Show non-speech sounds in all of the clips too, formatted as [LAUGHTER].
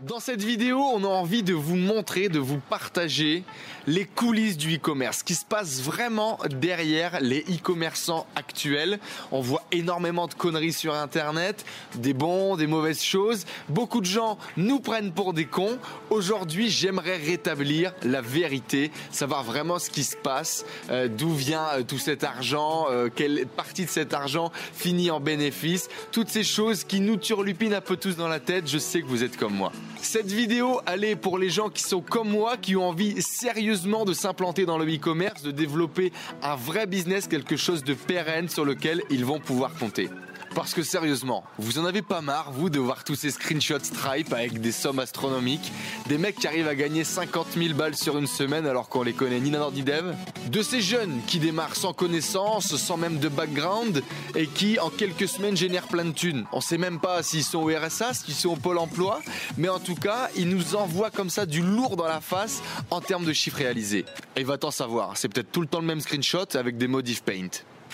Dans cette vidéo, on a envie de vous montrer, de vous partager les coulisses du e-commerce, ce qui se passe vraiment derrière les e-commerçants actuels. On voit énormément de conneries sur Internet, des bons, des mauvaises choses. Beaucoup de gens nous prennent pour des cons. Aujourd'hui, j'aimerais rétablir la vérité, savoir vraiment ce qui se passe, euh, d'où vient euh, tout cet argent, euh, quelle partie de cet argent finit en bénéfice, toutes ces choses qui nous turlupinent un peu tous dans la tête. Je sais que vous êtes comme moi. Cette vidéo, elle est pour les gens qui sont comme moi, qui ont envie sérieusement de s'implanter dans le e-commerce, de développer un vrai business, quelque chose de pérenne sur lequel ils vont pouvoir compter. Parce que sérieusement, vous en avez pas marre, vous, de voir tous ces screenshots Stripe avec des sommes astronomiques, des mecs qui arrivent à gagner 50 000 balles sur une semaine alors qu'on les connaît ni d'un ni dev, de ces jeunes qui démarrent sans connaissance, sans même de background, et qui en quelques semaines génèrent plein de thunes. On sait même pas s'ils sont au RSA, s'ils sont au Pôle emploi, mais en tout cas, ils nous envoient comme ça du lourd dans la face en termes de chiffres réalisés. Et va t'en savoir, c'est peut-être tout le temps le même screenshot avec des modifs paint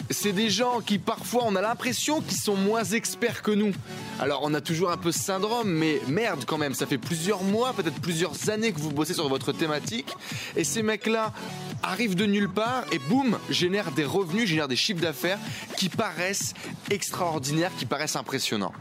c'est des gens qui parfois on a l'impression qu'ils sont moins experts que nous. Alors on a toujours un peu ce syndrome, mais merde quand même, ça fait plusieurs mois, peut-être plusieurs années que vous bossez sur votre thématique, et ces mecs-là arrivent de nulle part et boum, génèrent des revenus, génèrent des chiffres d'affaires qui paraissent extraordinaires, qui paraissent impressionnants.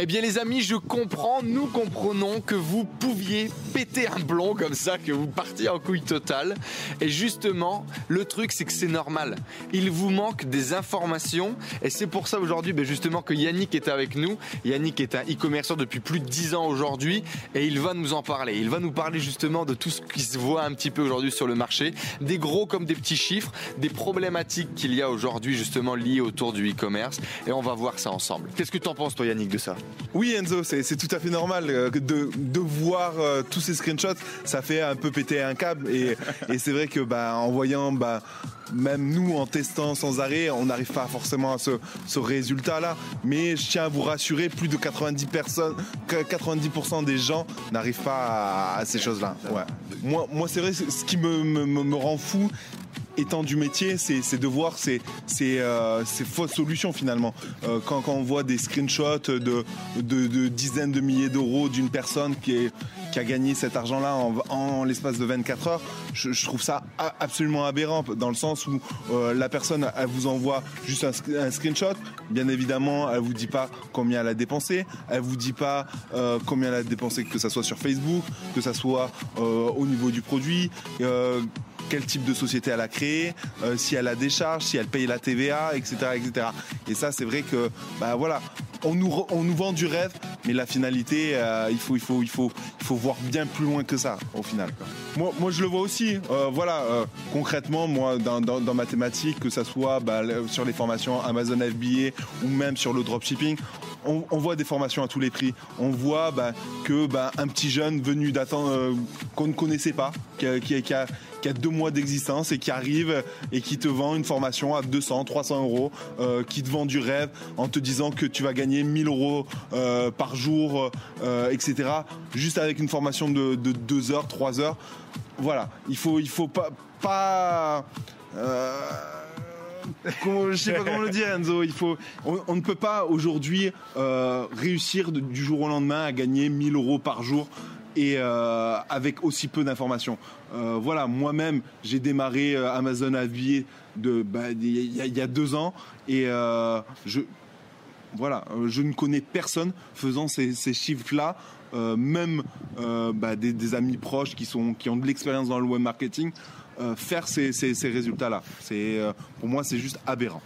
Eh bien les amis, je comprends, nous comprenons que vous pouviez péter un blond comme ça, que vous partiez en couille totale. Et justement, le truc c'est que c'est normal. Il vous manque des informations. Et c'est pour ça aujourd'hui ben, justement que Yannick est avec nous. Yannick est un e-commerçant depuis plus de 10 ans aujourd'hui. Et il va nous en parler. Il va nous parler justement de tout ce qui se voit un petit peu aujourd'hui sur le marché, des gros comme des petits chiffres, des problématiques qu'il y a aujourd'hui justement liées autour du e-commerce. Et on va voir ça ensemble. Qu'est-ce que tu en penses toi Yannick de ça? Oui Enzo, c'est tout à fait normal euh, de, voir euh, tous ces screenshots, ça fait un peu péter un câble. Et, et c'est vrai que bah, en voyant bah, même nous en testant sans arrêt, on n'arrive pas forcément à ce, résultat-là. Mais je tiens à vous rassurer, plus de 90 personnes, 90% des gens n'arrivent pas à, ces choses-là. Moi, moi c'est vrai, ce qui me, me rend fou, étant du métier, c'est de voir ces, euh, fausses solutions finalement. Euh, quand, on voit des screenshots de, dizaines de milliers d'euros d'une personne qui, a gagné cet argent-là en, l'espace de 24 heures, je, trouve ça absolument aberrant dans le sens où euh, la personne, vous envoie juste un, screenshot. Bien évidemment, elle vous dit pas combien elle a dépensé, elle vous dit pas combien elle a dépensé, que ce soit sur Facebook, que ce soit au niveau du produit quel type de société elle a créé, euh, si elle a des charges, si elle paye la TVA, etc. etc. Et ça, c'est vrai que, bah voilà, on nous, on nous vend du rêve, mais la finalité, euh, il, faut, il, faut, il, faut, il faut voir bien plus loin que ça, au final. Moi, moi je le vois aussi. Euh, voilà, concrètement, moi, dans, dans, ma thématique, que ce soit bah, sur les formations Amazon FBA ou même sur le dropshipping, on, voit des formations à tous les prix. On voit bah, que bah, un petit jeune venu d'attendre qu'on ne connaissait pas, qui, a deux mois d'existence et qui arrive et qui te vend une formation à 200, 300 euros, euh, qui te vend du rêve en te disant que tu vas gagner 1000 euros euh, par jour, euh, etc. Juste avec une formation de, 2 heures, 3 heures. Voilà, il faut, faut pas je sais pas comment le dire Enzo, on, ne peut pas aujourd'hui réussir du jour au lendemain à gagner 1000 euros par jour et euh, avec aussi peu d'informations. Euh, voilà, moi-même, j'ai démarré euh, Amazon de bah, il y, a deux ans et je voilà, je ne connais personne faisant ces, chiffres-là. même bah, des, amis proches qui, qui ont de l'expérience dans le web marketing euh, faire ces, résultats-là. C'est euh, pour moi, c'est juste aberrant.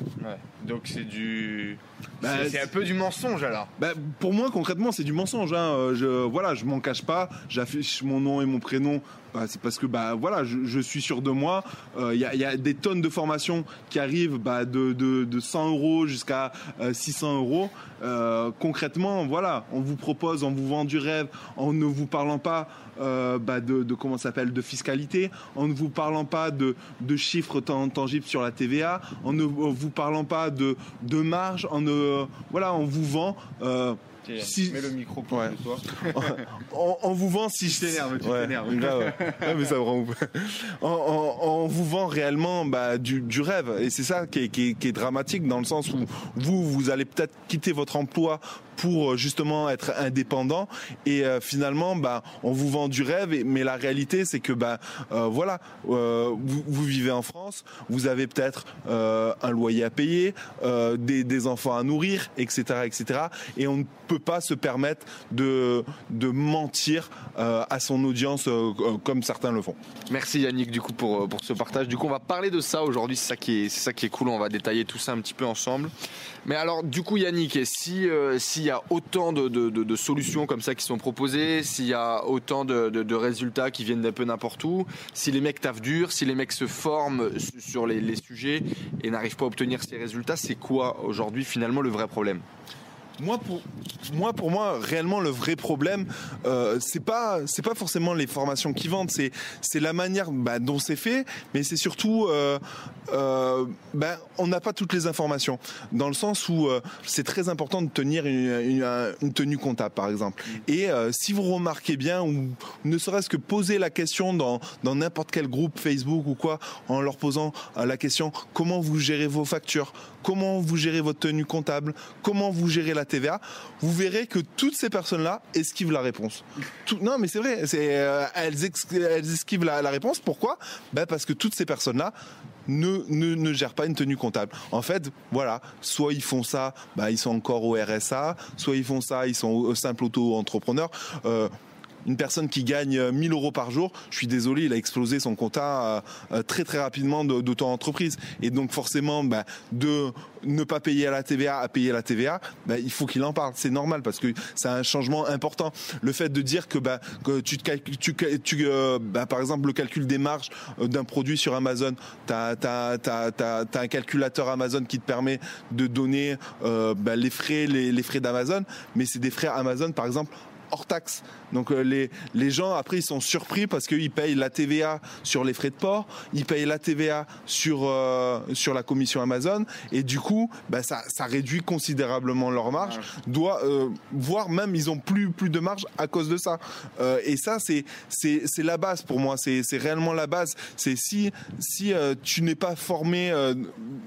Donc c'est du, bah, c'est un peu du mensonge alors. Bah, pour moi, concrètement, c'est du mensonge. Hein. Euh, je voilà, je m'en cache pas. J'affiche mon nom et mon prénom bah, c'est parce que bah voilà, je, suis sûr de moi. Il euh, y, a, des tonnes de formations qui arrivent bah, de, de, 100 euros jusqu'à 600 euh, euros. Euh, concrètement, voilà, on vous propose, on vous vend du rêve en ne vous parlant pas bah, de, comment s'appelle de fiscalité, en ne vous parlant pas de, de chiffres tangibles sur la TVA, en ne vous parlant pas de, de marge, en ne voilà, on vous vend si... Mets le micro pour toi. [LAUGHS] on, vous vend si je t'énerve, tu t'énerves. [LAUGHS] mais ça rend on, vous vend réellement bah, du, rêve et c'est ça qui est, qui est, dramatique dans le sens où vous vous allez peut-être quitter votre emploi pour euh, justement être indépendant. Et euh, finalement bah on vous vend du rêve. Mais la réalité c'est que bah euh, voilà vous, vivez en France. Vous avez peut-être un loyer à payer des, enfants à nourrir etc etc et on ne peut pas se permettre de de mentir à son audience comme certains le font. Merci Yannick du coup pour pour ce partage. Du coup on va parler de ça aujourd'hui. C'est ça qui est c'est ça qui est cool. On va détailler tout ça un petit peu ensemble. Mais alors du coup Yannick si si s'il y a autant de, solutions comme ça qui sont proposées, s'il y a autant de, résultats qui viennent d'un peu n'importe où, si les mecs taffent dur, si les mecs se forment sur les sujets et n'arrivent pas à obtenir ces résultats, c'est quoi aujourd'hui finalement le vrai problème? Moi pour moi pour moi réellement le vrai problème euh, c'est pas c'est pas forcément les formations qui vendent c'est c'est la manière bah, dont c'est fait mais c'est surtout euh, euh, bah, on n'a pas toutes les informations. Dans le sens où euh, c'est très important de tenir une, une, tenue comptable par exemple. Et euh, si vous remarquez bien ou ne serait-ce que poser la question dans dans n'importe quel groupe Facebook ou quoi en leur posant la question comment vous gérez vos factures? Comment vous gérez votre tenue comptable? Comment vous gérez la TVA, vous verrez que toutes ces personnes-là esquivent la réponse. non, mais c'est vrai, euh, elles, esquivent la, réponse. Pourquoi? Ben Parce que toutes ces personnes-là ne, ne, gèrent pas une tenue comptable. En fait, voilà, soit ils font ça, ben, ils sont encore au RSA, soit ils font ça, ils sont simples auto-entrepreneurs. Euh, une personne qui gagne 1000 euh, euros par jour, je suis désolé, il a explosé son quota euh, euh, très très rapidement d'auto-entreprise. Et donc forcément, bah, de ne pas payer à la TVA à payer la TVA, bah, il faut qu'il en parle. C'est normal parce que c'est un changement important. Le fait de dire que, bah, tu, par exemple, le calcul des marges d'un produit sur Amazon, tu as, un calculateur Amazon qui te permet de donner les frais, les frais d'Amazon, mais c'est des frais Amazon, par exemple, hors taxe. Donc euh, les, les gens après ils sont surpris parce qu'ils payent la TVA sur les frais de port, ils payent la TVA sur euh, sur la commission Amazon et du coup bah, ça, ça réduit considérablement leur marge, doit euh, voire même ils ont plus plus de marge à cause de ça. et ça c'est c'est c'est la base pour moi, c'est c'est réellement la base. C'est si si tu n'es pas formé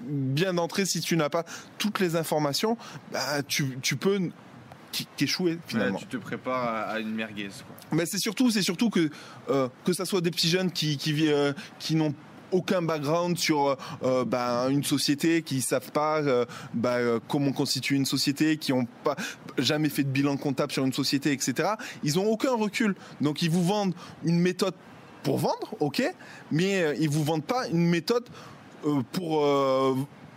bien d'entrée, si tu n'as pas toutes les informations, bah, tu tu peux qui, finalement. tu te prépares à, une merguez. Mais c'est surtout, c'est surtout que euh, que ça soit des petits jeunes qui qui, euh, qui n'ont aucun background sur euh, bah, une société, qui savent pas bah, comment constituer une société, qui ont pas jamais fait de bilan comptable sur une société, etc. Ils ont aucun recul. Donc ils vous vendent une méthode pour vendre, ok, mais ils vous vendent pas une méthode pour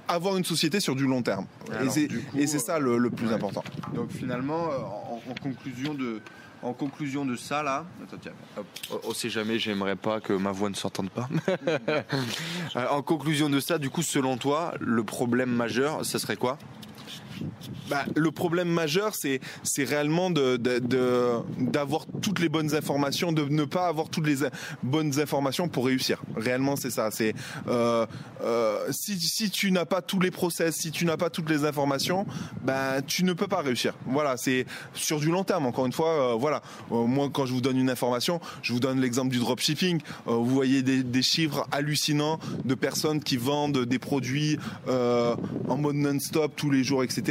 avoir une société sur du long terme. et c'est ça le, plus important. Donc finalement, euh, en, conclusion de, en conclusion de ça là, on sait jamais, j'aimerais pas que ma voix ne s'entende pas. [LAUGHS] Euh, en conclusion de ça, du coup, selon toi, le problème majeur, ce serait quoi? Bah, le problème majeur, c'est réellement d'avoir toutes les bonnes informations, de ne pas avoir toutes les bonnes informations pour réussir. Réellement, c'est ça. Euh, euh, si tu n'as pas tous les process, si tu n'as pas toutes les informations, ben tu ne peux pas réussir. Voilà, c'est sur du long terme. Encore une fois, euh, voilà. moi, quand je vous donne une information, je vous donne l'exemple du dropshipping. vous voyez des, chiffres hallucinants de personnes qui vendent des produits en mode non-stop tous les jours, etc.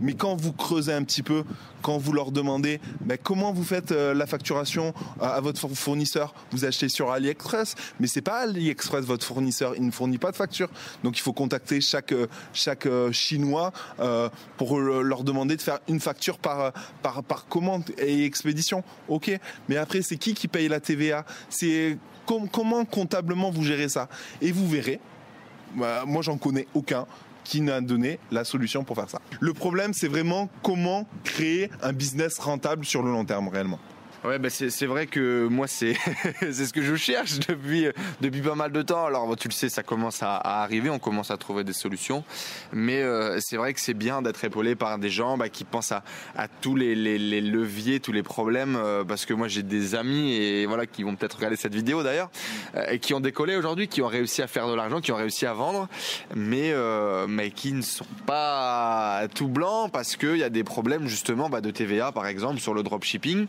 Mais quand vous creusez un petit peu, quand vous leur demandez ben, comment vous faites euh, la facturation à, votre fournisseur, vous achetez sur AliExpress, mais c'est pas AliExpress votre fournisseur, il ne fournit pas de facture. Donc il faut contacter chaque euh, chaque euh, chinois pour leur demander de faire une facture par par par commande et expédition. OK, mais après c'est qui qui paye la TVA? C'est comment comptablement vous gérez ça? Et vous verrez. Bah, moi j'en connais aucun qui n'a donné la solution pour faire ça. Le problème, c'est vraiment comment créer un business rentable sur le long terme réellement. Ouais, bah c'est vrai que moi [LAUGHS] c'est ce que je cherche depuis depuis pas mal de temps. Alors tu le sais, ça commence à, à arriver, on commence à trouver des solutions, mais euh, c'est vrai que c'est bien d'être épaulé par des gens bah, qui pensent à, à tous les, les, les leviers, tous les problèmes, euh, parce que moi j'ai des amis et voilà qui vont peut-être regarder cette vidéo d'ailleurs euh, et qui ont décollé aujourd'hui, qui ont réussi à faire de l'argent, qui ont réussi à vendre, mais euh, mais qui ne sont pas tout blancs parce qu'il y a des problèmes justement bah, de TVA par exemple sur le dropshipping.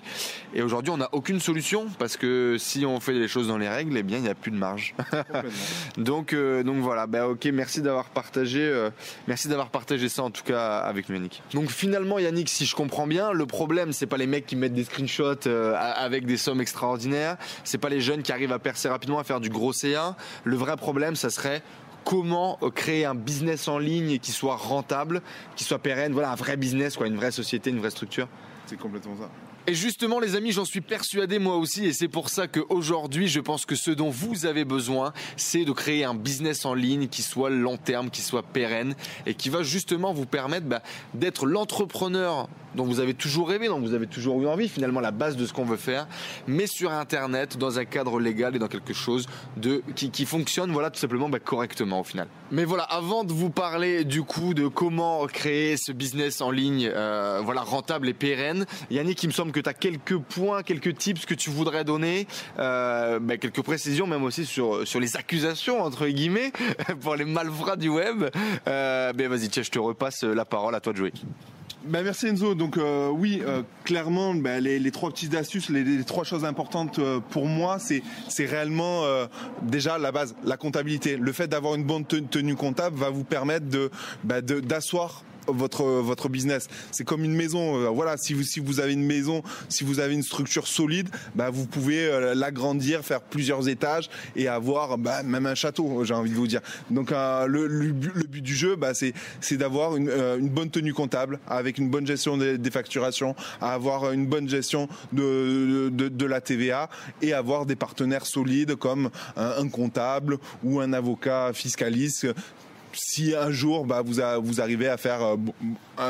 Et aujourd'hui on n'a aucune solution parce que si on fait les choses dans les règles, eh bien il n'y a plus de marge. [LAUGHS] donc euh, donc voilà, bah ok, merci d'avoir partagé, euh, merci d'avoir partagé ça en tout cas avec nous Yannick. Donc finalement Yannick, si je comprends bien, le problème c'est pas les mecs qui mettent des screenshots euh, avec des sommes extraordinaires, c'est pas les jeunes qui arrivent à percer rapidement à faire du gros C1. Le vrai problème, ça serait comment créer un business en ligne qui soit rentable, qui soit pérenne, voilà un vrai business quoi, une vraie société, une vraie structure. C'est complètement ça. Et justement, les amis, j'en suis persuadé moi aussi, et c'est pour ça qu'aujourd'hui, je pense que ce dont vous avez besoin, c'est de créer un business en ligne qui soit long terme, qui soit pérenne, et qui va justement vous permettre bah, d'être l'entrepreneur dont vous avez toujours rêvé, dont vous avez toujours eu envie, finalement la base de ce qu'on veut faire, mais sur Internet, dans un cadre légal et dans quelque chose de qui, fonctionne, voilà, tout simplement bah, correctement au final. Mais voilà, avant de vous parler du coup de comment créer ce business en ligne, euh, voilà, rentable et pérenne, Yannick, il me semble que tu as quelques points, quelques tips que tu voudrais donner, euh, bah, quelques précisions même aussi sur, sur les accusations, entre guillemets, [LAUGHS] pour les malfrats du web. Euh, ben vas-y, tiens, je te repasse la parole, à toi de jouer. Bah, merci Enzo. Donc euh, oui, euh, clairement, les, trois petites astuces, les, trois choses importantes pour moi, c'est c'est réellement déjà la base, la comptabilité. Le fait d'avoir une bonne te- tenue comptable va vous permettre de- d'asseoir votre votre business. C'est comme une maison. euh, voilà, si vous si vous avez une maison, si vous avez une structure solide, bah vous pouvez euh, l'agrandir, faire plusieurs étages et avoir bah, même un château. J'ai envie de vous dire. Donc euh, le, but, du jeu, bah, c'est c'est d'avoir une, bonne tenue comptable avec une bonne gestion des, facturations, avoir une bonne gestion de, de la TVA et avoir des partenaires solides comme un comptable ou un avocat fiscaliste si un jour bah, vous, vous arrivez à faire euh,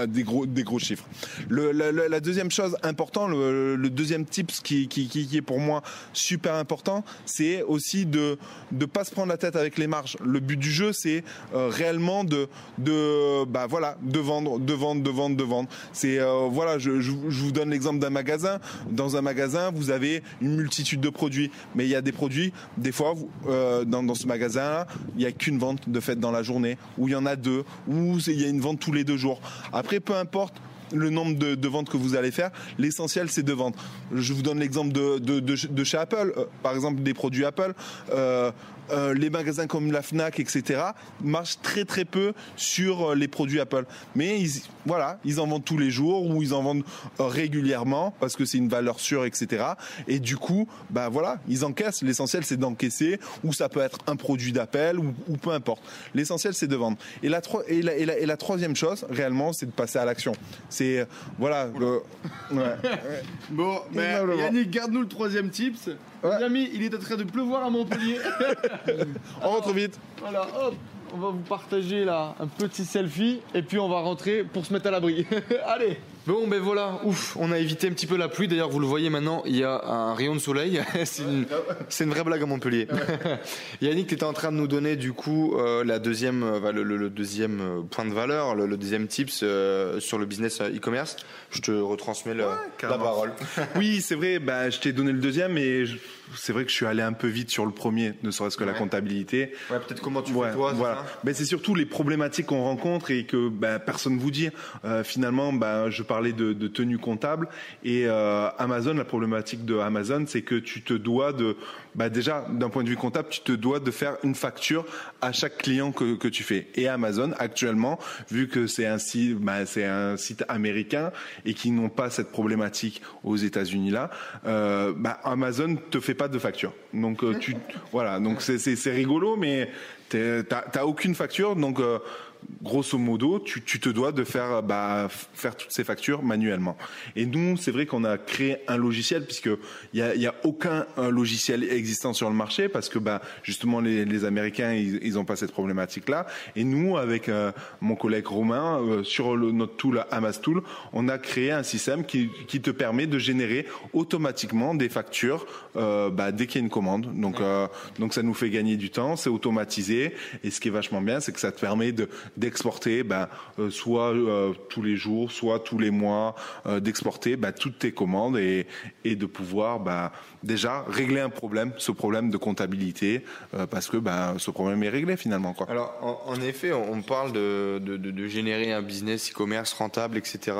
des, gros, des gros chiffres. La, deuxième chose importante, le, deuxième tips qui, est pour moi super important, c'est aussi de ne pas se prendre la tête avec les marges. Le but du jeu, c'est euh, réellement de, de, bah, voilà, de vendre, de vendre, de vendre, de vendre. Euh, voilà, je, je, vous donne l'exemple d'un magasin. Dans un magasin, vous avez une multitude de produits, mais il y a des produits, des fois, euh, dans, dans ce magasin-là, il n'y a qu'une vente de fait dans la journée, ou il y en a deux, ou il y a une vente tous les deux jours. Après, peu importe le nombre de, ventes que vous allez faire, l'essentiel c'est de vendre. Je vous donne l'exemple de chez Apple, Euh, par exemple des produits Apple. Euh, euh, les magasins comme la Fnac, etc., marchent très très peu sur euh, les produits Apple. Mais ils, voilà, ils en vendent tous les jours ou ils en vendent euh, régulièrement parce que c'est une valeur sûre, etc. Et du coup, bah voilà, ils encaissent. L'essentiel c'est d'encaisser ou ça peut être un produit d'appel ou, ou peu importe. L'essentiel c'est de vendre. Et la, tro- et, la, et, la, et la troisième chose, réellement, c'est de passer à l'action. C'est voilà. le- ouais. Bon, mais Énormément. Yannick, garde-nous le troisième tips. Ouais. Les amis, il est en train de pleuvoir à Montpellier. [LAUGHS] On rentre vite. voilà, hop, on va vous partager là un petit selfie et puis on va rentrer pour se mettre à l'abri. [LAUGHS] Allez Bon, ben voilà, ouf, on a évité un petit peu la pluie. D'ailleurs, vous le voyez maintenant, il y a un rayon de soleil. [LAUGHS] c'est une, c'est une vraie blague à Montpellier. [LAUGHS] Yannick, tu étais en train de nous donner du coup euh, la deuxième, euh, le, le- le deuxième euh, point de valeur, le, le deuxième tips euh, sur le business e-commerce. Je te retransmets le- la parole. Oui, c'est vrai. Bah, je t'ai donné le deuxième, mais je- c'est vrai que je suis allé un peu vite sur le premier, ne serait-ce que la comptabilité. Ouais, peut-être comment tu Ouais, fais toi, voilà. Ben, c'est surtout les problématiques qu'on rencontre et que ben, personne vous dit. Euh, finalement, ben, je parlais de, de tenue comptable et euh, Amazon, la problématique de Amazon, c'est que tu te dois de, ben, déjà d'un point de vue comptable, tu te dois de faire une facture à chaque client que, que tu fais. Et Amazon, actuellement, vu que c'est un site, ben, c'est un site américain et qu'ils n'ont pas cette problématique aux États-Unis là, euh, ben, Amazon te fait pas de facture. Donc euh, tu, voilà, donc c'est rigolo, mais t'as aucune facture, donc euh, grosso modo, tu, te dois de faire, bah, faire toutes ces factures manuellement. Et nous, c'est vrai qu'on a créé un logiciel puisque il y a, y a, aucun logiciel existant sur le marché parce que bah, justement les, les Américains ils, n'ont pas cette problématique là. Et nous, avec euh, mon collègue Romain, euh, sur le, notre tool Amastool, on a créé un système qui, qui, te permet de générer automatiquement des factures euh, bah, dès qu'il y a une commande. Donc, donc ça nous fait gagner du temps, c'est automatisé. Et ce qui est vachement bien, c'est que ça te permet de d'exporter ben, euh, soit euh, tous les jours, soit tous les mois, euh, d'exporter ben, toutes tes commandes et, et de pouvoir ben, déjà régler un problème, ce problème de comptabilité, parce que ben, ce problème est réglé finalement. Quoi. Alors en, effet, on parle de, de, de, générer un business e-commerce rentable, etc.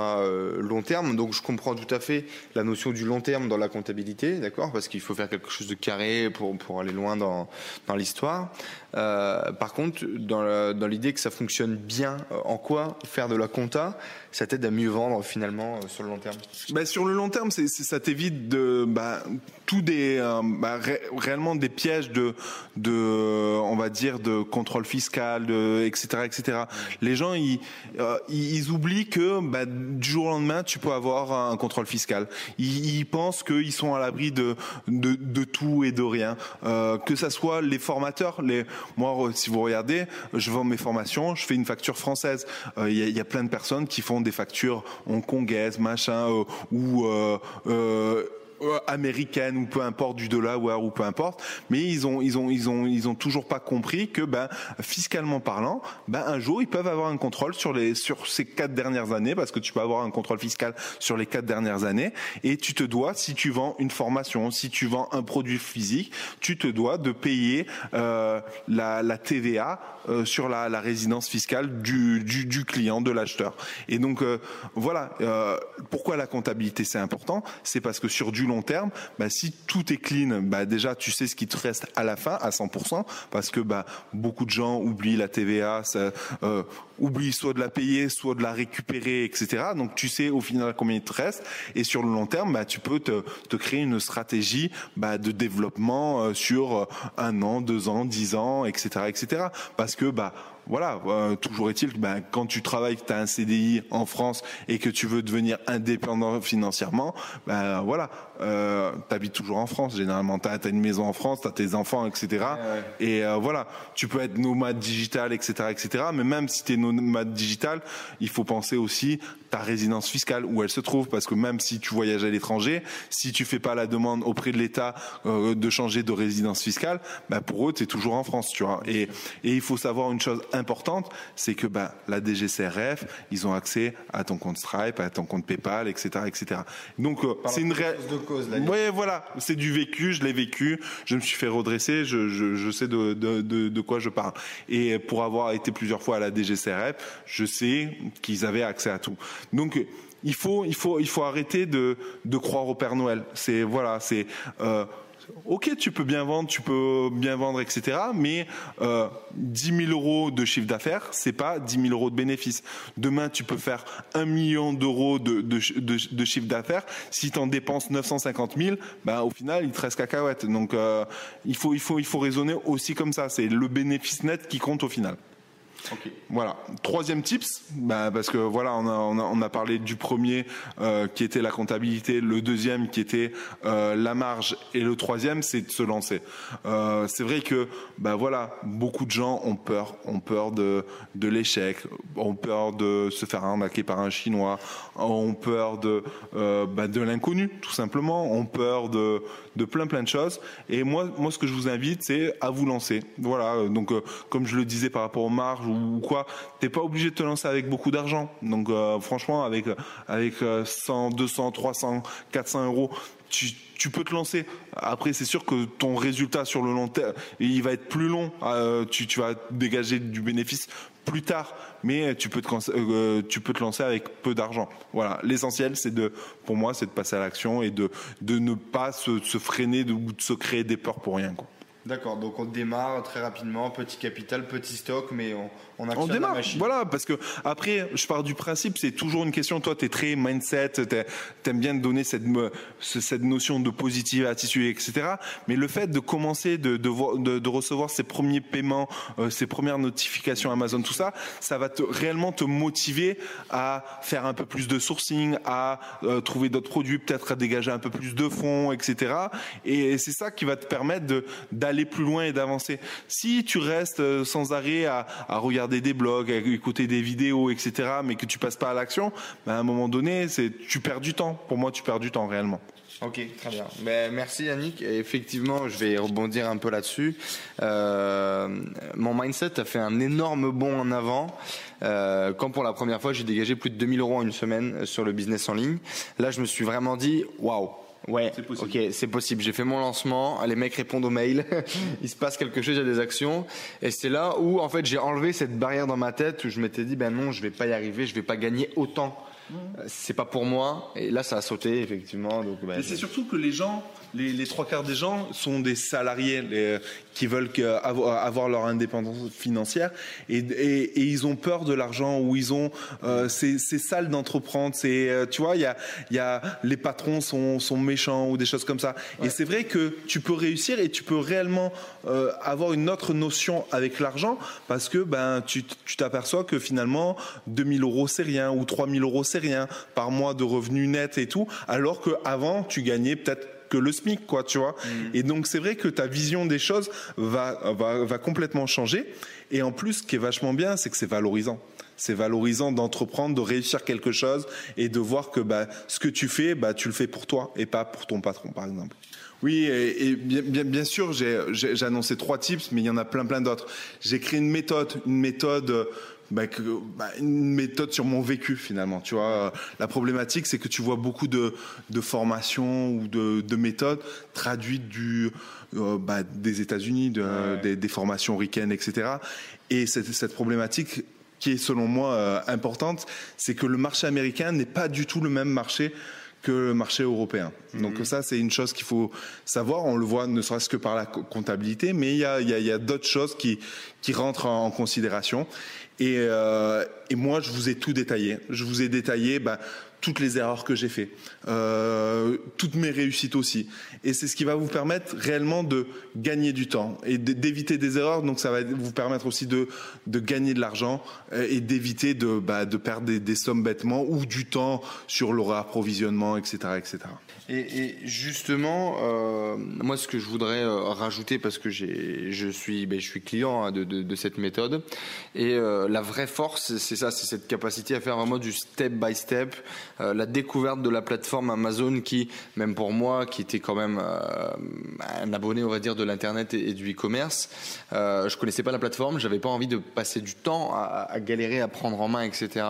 long terme. Donc je comprends tout à fait la notion du long terme dans la comptabilité, d'accord, parce qu'il faut faire quelque chose de carré pour, pour aller loin dans, dans l'histoire. Par contre, dans l'idée que ça fonctionne bien, euh, en quoi faire de la compta, ça t'aide à mieux vendre finalement euh, sur le long terme? Bah, Sur le long terme, c'est, ça t'évite de bah, tout des bah, réellement des pièges de, de on va dire de contrôle fiscal, de, etc., etc. Les gens ils, oublient que bah, du jour au lendemain tu peux avoir un contrôle fiscal. Ils, pensent qu'ils sont à l'abri de, de, tout et de rien. Euh, que ça soit les formateurs, les moi, si vous regardez, je vends mes formations, je fais une facture française. Il euh, y, a plein de personnes qui font des factures hongkongaises, machin, euh, ou euh, euh, américaine ou peu importe du dollar ou peu importe, mais ils ont ils ont ils ont ils ont toujours pas compris que ben fiscalement parlant, ben un jour ils peuvent avoir un contrôle sur les sur ces quatre dernières années parce que tu peux avoir un contrôle fiscal sur les quatre dernières années et tu te dois si tu vends une formation, si tu vends un produit physique, tu te dois de payer euh, la, la TVA euh, sur la, la, résidence fiscale du, du, du client, de l'acheteur. Et donc euh, voilà, euh, pourquoi la comptabilité c'est important, c'est parce que sur du terme, bah, si tout est clean, bah, déjà tu sais ce qui te reste à la fin à 100%, parce que bah, beaucoup de gens oublient la TVA, oublient soit de la payer, soit de la récupérer, etc. Donc tu sais au final combien il te reste, et sur le long terme, bah, tu peux te, te créer une stratégie bah, de développement sur un an, deux ans, dix ans, etc., etc. Parce que bah voilà, euh, toujours est-il que ben, quand tu travailles, que tu as un CDI en France et que tu veux devenir indépendant financièrement, ben voilà, euh, tu habites toujours en France. Généralement, tu as, une maison en France, tu as tes enfants, etc. Et euh, voilà, tu peux être nomade digital, etc., etc. Mais même si tu es nomade digital, il faut penser aussi ta résidence fiscale où elle se trouve, parce que même si tu voyages à l'étranger, si tu fais pas la demande auprès de l'État euh, de changer de résidence fiscale, ben pour eux, tu es toujours en France, tu vois. Et, et il faut savoir une chose importante, c'est que bah, la DGCRF, ils ont accès à ton compte Stripe, à ton compte PayPal, etc., etc. Donc euh, c'est une réelle. Oui, voilà, c'est du vécu, je l'ai vécu, je me suis fait redresser, je, je, je sais de, de, de, de, quoi je parle. Et pour avoir été plusieurs fois à la DGCRF, je sais qu'ils avaient accès à tout. Donc il faut, il faut, il faut arrêter de, croire au Père Noël. C'est voilà, c'est euh, ok, tu peux bien vendre, tu peux bien vendre, etc. Mais euh, 10 000 euros de chiffre d'affaires, c'est pas 10 000 euros de bénéfice. Demain, tu peux faire un million d'euros de, de, de, chiffre d'affaires. Si tu en dépenses 950 000, ben, au final, il te reste cacahuète. Donc, euh, il, faut, il, faut, il faut raisonner aussi comme ça. C'est le bénéfice net qui compte au final. Voilà. Troisième tips, bah, parce que voilà, on a, parlé du premier euh, qui était la comptabilité, le deuxième qui était euh, la marge, et le troisième c'est de se lancer. Euh, c'est vrai que bah voilà, beaucoup de gens ont peur, ont peur de l'échec, ont peur de se faire arnaquer par un chinois, ont peur de bah, de l'inconnu, tout simplement, ont peur de de plein plein de choses. Et moi, moi, ce que je vous invite, c'est à vous lancer. Voilà. Donc, comme je le disais par rapport aux marges ou quoi, t'es pas obligé de te lancer avec beaucoup d'argent. Donc, euh, franchement, avec avec 100, 200, 300, 400 euros, tu, peux te lancer. Après, c'est sûr que ton résultat sur le long terme, il va être plus long. Euh, tu, vas dégager du bénéfice plus tard, mais tu peux te, euh, tu peux te lancer avec peu d'argent. Voilà, l'essentiel, c'est de, pour moi, c'est de passer à l'action et de, de ne pas se, freiner ou de se créer des peurs pour rien. D'accord, donc on démarre très rapidement, petit capital, petit stock, mais on, on On démarre, la machine. voilà, parce que après, je pars du principe, c'est toujours une question. Toi, tu es très mindset, t'aimes bien donner cette cette notion de positive attitude, etc. Mais le fait de commencer de, de, de- de recevoir ces premiers paiements, euh, ces premières notifications Amazon, tout ça, ça va te, réellement te motiver à faire un peu plus de sourcing, à euh, trouver d'autres produits, peut-être à dégager un peu plus de fonds, etc. Et c'est ça qui va te permettre d'aller plus loin et d'avancer. Si tu restes euh, sans arrêt à, à regarder des blogs, écouter des vidéos, etc., mais que tu passes pas à l'action, ben, à un moment donné, c'est tu perds du temps. Pour moi, tu perds du temps réellement. Ok, très bien. Ben, merci Yannick. Effectivement, je vais rebondir un peu là-dessus. Euh, mon mindset a fait un énorme bond en avant. Euh, quand pour la première fois, j'ai dégagé plus de 2000 euros en une semaine sur le business en ligne. Là, je me suis vraiment dit, waouh. Ouais, C'est possible. ok, c'est possible. J'ai fait mon lancement, les mecs répondent aux mails, [LAUGHS] il se passe quelque chose, il y a des actions, et c'est là où en fait j'ai enlevé cette barrière dans ma tête où je m'étais dit ben non, je vais pas y arriver, je vais pas gagner autant. Euh, C'est pas pour moi, et là ça a sauté effectivement. Donc ben, Mais c'est surtout que les gens, les, les trois quarts des gens sont des salariés les- qui veulent que- avoir, leur indépendance financière et, et- et ils ont peur de l'argent ou ils ont euh, c'est c'est sale d'entreprendre. C'est euh, tu vois il y a il y a les patrons sont sont méchants ou des choses comme ça. Et c'est vrai que tu peux réussir et tu peux réellement euh, avoir une autre notion avec l'argent parce que ben tu tu t'aperçois que finalement 2000 euros c'est rien ou 3000 euros c'est rien par mois de revenus nets et tout alors que avant tu gagnais peut-être que le SMIC, quoi, tu vois. Et donc, c'est vrai que ta vision des choses va, va, va complètement changer. Et en plus, ce qui est vachement bien, c'est que c'est valorisant. C'est valorisant d'entreprendre, de réussir quelque chose et de voir que bah, ce que tu fais, bah, tu le fais pour toi et pas pour ton patron, par exemple. Oui, et, et bien, bien, bien sûr, j'ai annoncé trois tips, mais il y en a plein, plein d'autres. J'ai créé une méthode, une méthode, euh, bah, que- bah, une méthode sur mon vécu finalement. Tu vois, la problématique, c'est que tu vois beaucoup de, de formations ou de, de méthodes traduites du euh, bah, des États-Unis, de- des, des formations ricaines, etc. Et cette, cette problématique qui est selon moi euh, importante, c'est que le marché américain n'est pas du tout le même marché que le marché européen. Donc ça, c'est une chose qu'il faut savoir. On le voit ne serait-ce que par la co- comptabilité, mais il y a, il y a- il y a d'autres choses qui, qui rentrent en, en considération. Et, euh, et moi, je vous ai tout détaillé. Je vous ai détaillé bah, toutes les erreurs que j'ai fait, euh, toutes mes réussites aussi. Et c'est ce qui va vous permettre réellement de gagner du temps et d'éviter des erreurs. Donc ça va vous permettre aussi de, de gagner de l'argent euh, et d'éviter de, bah, de perdre des, sommes bêtement ou du temps sur le réapprovisionnement, etc., etc. Et, justement, euh, moi, ce que je voudrais rajouter, parce que je suis, ben, je suis client hein, de, de, cette méthode, et la vraie force, c'est ça, c'est cette capacité à faire vraiment du step by step, euh, la découverte de la plateforme Amazon, qui, même pour moi, qui était quand même euh, un abonné, on va dire, de l'internet et, du e-commerce, euh, je connaissais pas la plateforme, j'avais pas envie de passer du temps à, galérer, à prendre en main, etc.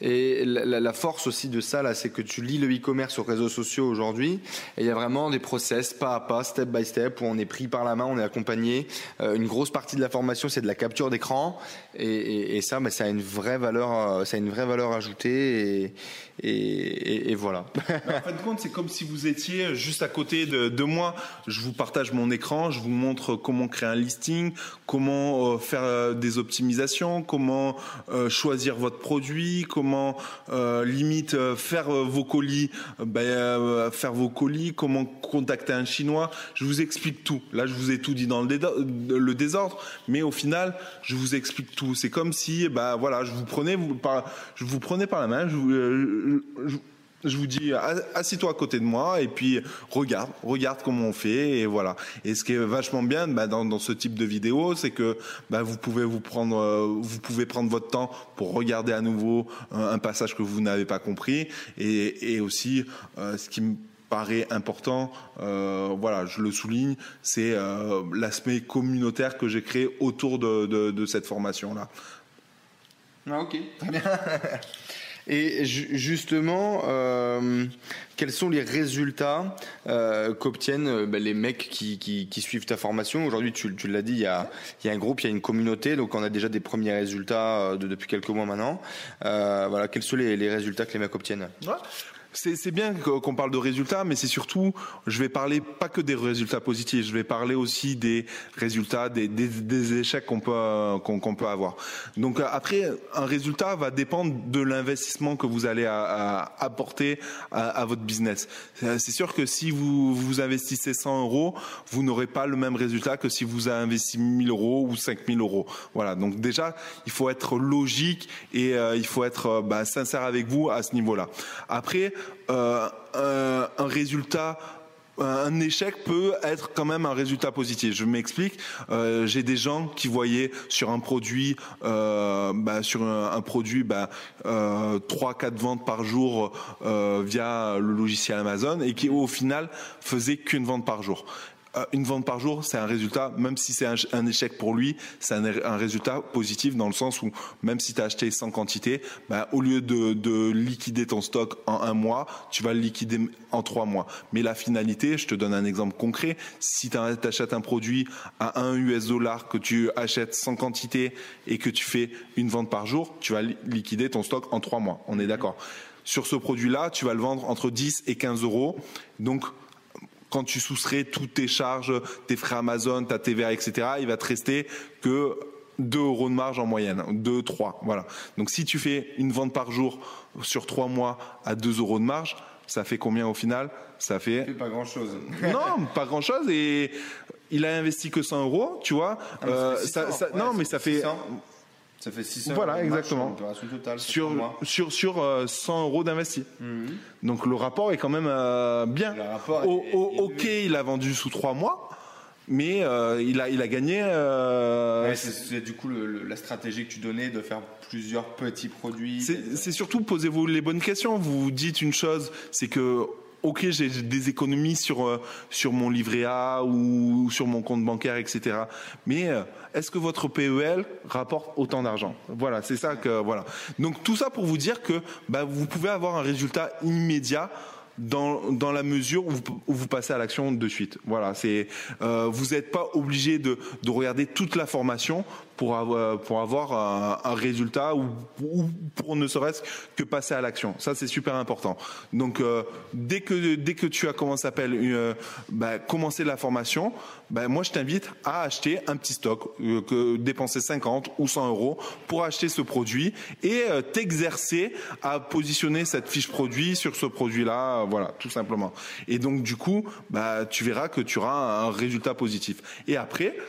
Et la, force aussi de ça, là, c'est que tu lis le e-commerce les réseaux sociaux aujourd'hui, et il y a vraiment des process pas à pas, step by step, où on est pris par la main, on est accompagné. Euh, une grosse partie de la formation, c'est de la capture d'écran, et, ça, bah, ça a une vraie valeur, ça a une vraie valeur ajoutée, et- voilà. en fin de compte, c'est comme si vous étiez juste à côté de, moi. Je vous partage mon écran, je vous montre comment créer un listing, comment euh, faire euh, des optimisations, comment euh, choisir votre produit, comment limite faire vos colis, ben, faire vos colis, comment contacter un chinois. Je vous explique tout. Là, je vous ai tout dit dans le, désordre, mais au final, je vous explique tout. C'est comme si, bah voilà, je vous prenais, par, je vous prenais par la main, je- vous dis, assis-toi à côté de moi et puis regarde, regarde comment on fait et voilà. Et ce qui est vachement bien bah, dans, dans ce type de vidéo, c'est que bah, vous pouvez vous prendre, euh, vous pouvez prendre votre temps pour regarder à nouveau un, un passage que vous n'avez pas compris et, et aussi euh, ce qui me paraît important, euh, voilà, je le souligne, c'est euh, l'aspect communautaire que j'ai créé autour de, de, de cette formation-là. Ah, ok, très bien. [LAUGHS] Et ju- justement, euh, quels sont les résultats euh, qu'obtiennent euh, ben, les mecs qui, suivent ta formation? Aujourd'hui, tu, l'as dit, il y, a, un groupe, il y a une communauté, donc on a déjà des premiers résultats de, depuis quelques mois maintenant. Voilà, quels sont les résultats que les mecs obtiennent? C'est bien qu'on parle de résultats, mais c'est surtout, je vais parler pas que des résultats positifs, je vais parler aussi des résultats, des, des, échecs qu'on peut qu'on peut avoir. Donc après, un résultat va dépendre de l'investissement que vous allez apporter à, votre business. C'est sûr que si vous vous investissez 100 euros, vous n'aurez pas le même résultat que si vous avez investi 1000 euros ou 5000 euros. Voilà. Donc déjà, il faut être logique et euh, il faut être euh, bah, sincère avec vous à ce niveau-là. Après, euh, un, résultat un échec peut être quand même un résultat positif. Je m'explique. Euh, j'ai des gens qui voyaient sur un produit, euh, bah, sur un, produit, bah, euh, trois, quatre ventes par jour via le logiciel Amazon et qui au final faisaient qu'une vente par jour. Euh, une vente par jour, c'est un résultat, même si c'est un, échec pour lui, c'est un, résultat positif dans le sens où même si tu as acheté 100 quantités, bah, au lieu de, liquider ton stock en un mois, tu vas le liquider en trois mois. Mais la finalité, je te donne un exemple concret, si tu achètes un produit à 1 US dollar, que tu achètes 100 quantités et que tu fais une vente par jour, tu vas liquider ton stock en trois mois. On est d'accord. Sur ce produit-là, tu vas le vendre entre 10 et 15 euros. Donc, quand tu soustrais toutes tes charges, tes frais Amazon, ta TVA, etc., il va te rester que 2 euros de marge en moyenne, 2, 3, voilà. Donc si tu fais une vente par jour sur 3 mois à 2 euros de marge, ça fait combien au final? Ça fait... pas grand-chose. [LAUGHS] non, pas grand-chose et il a investi que 100 euros, tu vois. Ah, euh, non, mais ça fait... Ça fait 600 Voilà, exactement. Sur, sur, sur, 100 euh, euros d'investi. Mhm. Donc le rapport est quand même euh, bien. Ok, il a vendu sous 3 mois, mais euh, il, a, il a gagné. c'est du coup la stratégie que tu donnais de faire plusieurs petits produits. C'est surtout posez-vous les bonnes questions. Vous dites une chose, c'est que ok, j'ai des économies sur euh, sur mon livret A ou sur mon compte bancaire, etc. Mais euh, est-ce que votre PEL rapporte autant d'argent? Voilà, c'est ça que voilà. Donc tout ça pour vous dire que bah, vous pouvez avoir un résultat immédiat dans, dans la mesure où vous, passez à l'action de suite. Voilà, c'est euh, vous n'êtes pas obligé de, de regarder toute la formation pour avoir, pour avoir un, résultat ou, pour ne serait-ce que passer à l'action. Ça, c'est super important. Donc, euh, dès que dès que tu as comment s'appelle euh, bah, commencer la formation, bah, moi, je t'invite à acheter un petit stock, euh, que dépenser 50 ou 100 euros pour acheter ce produit et t'exercer à positionner cette fiche produit sur ce produit-là, voilà, tout simplement. Et donc, du coup, bah, tu verras que tu auras un résultat positif. Et après, euh,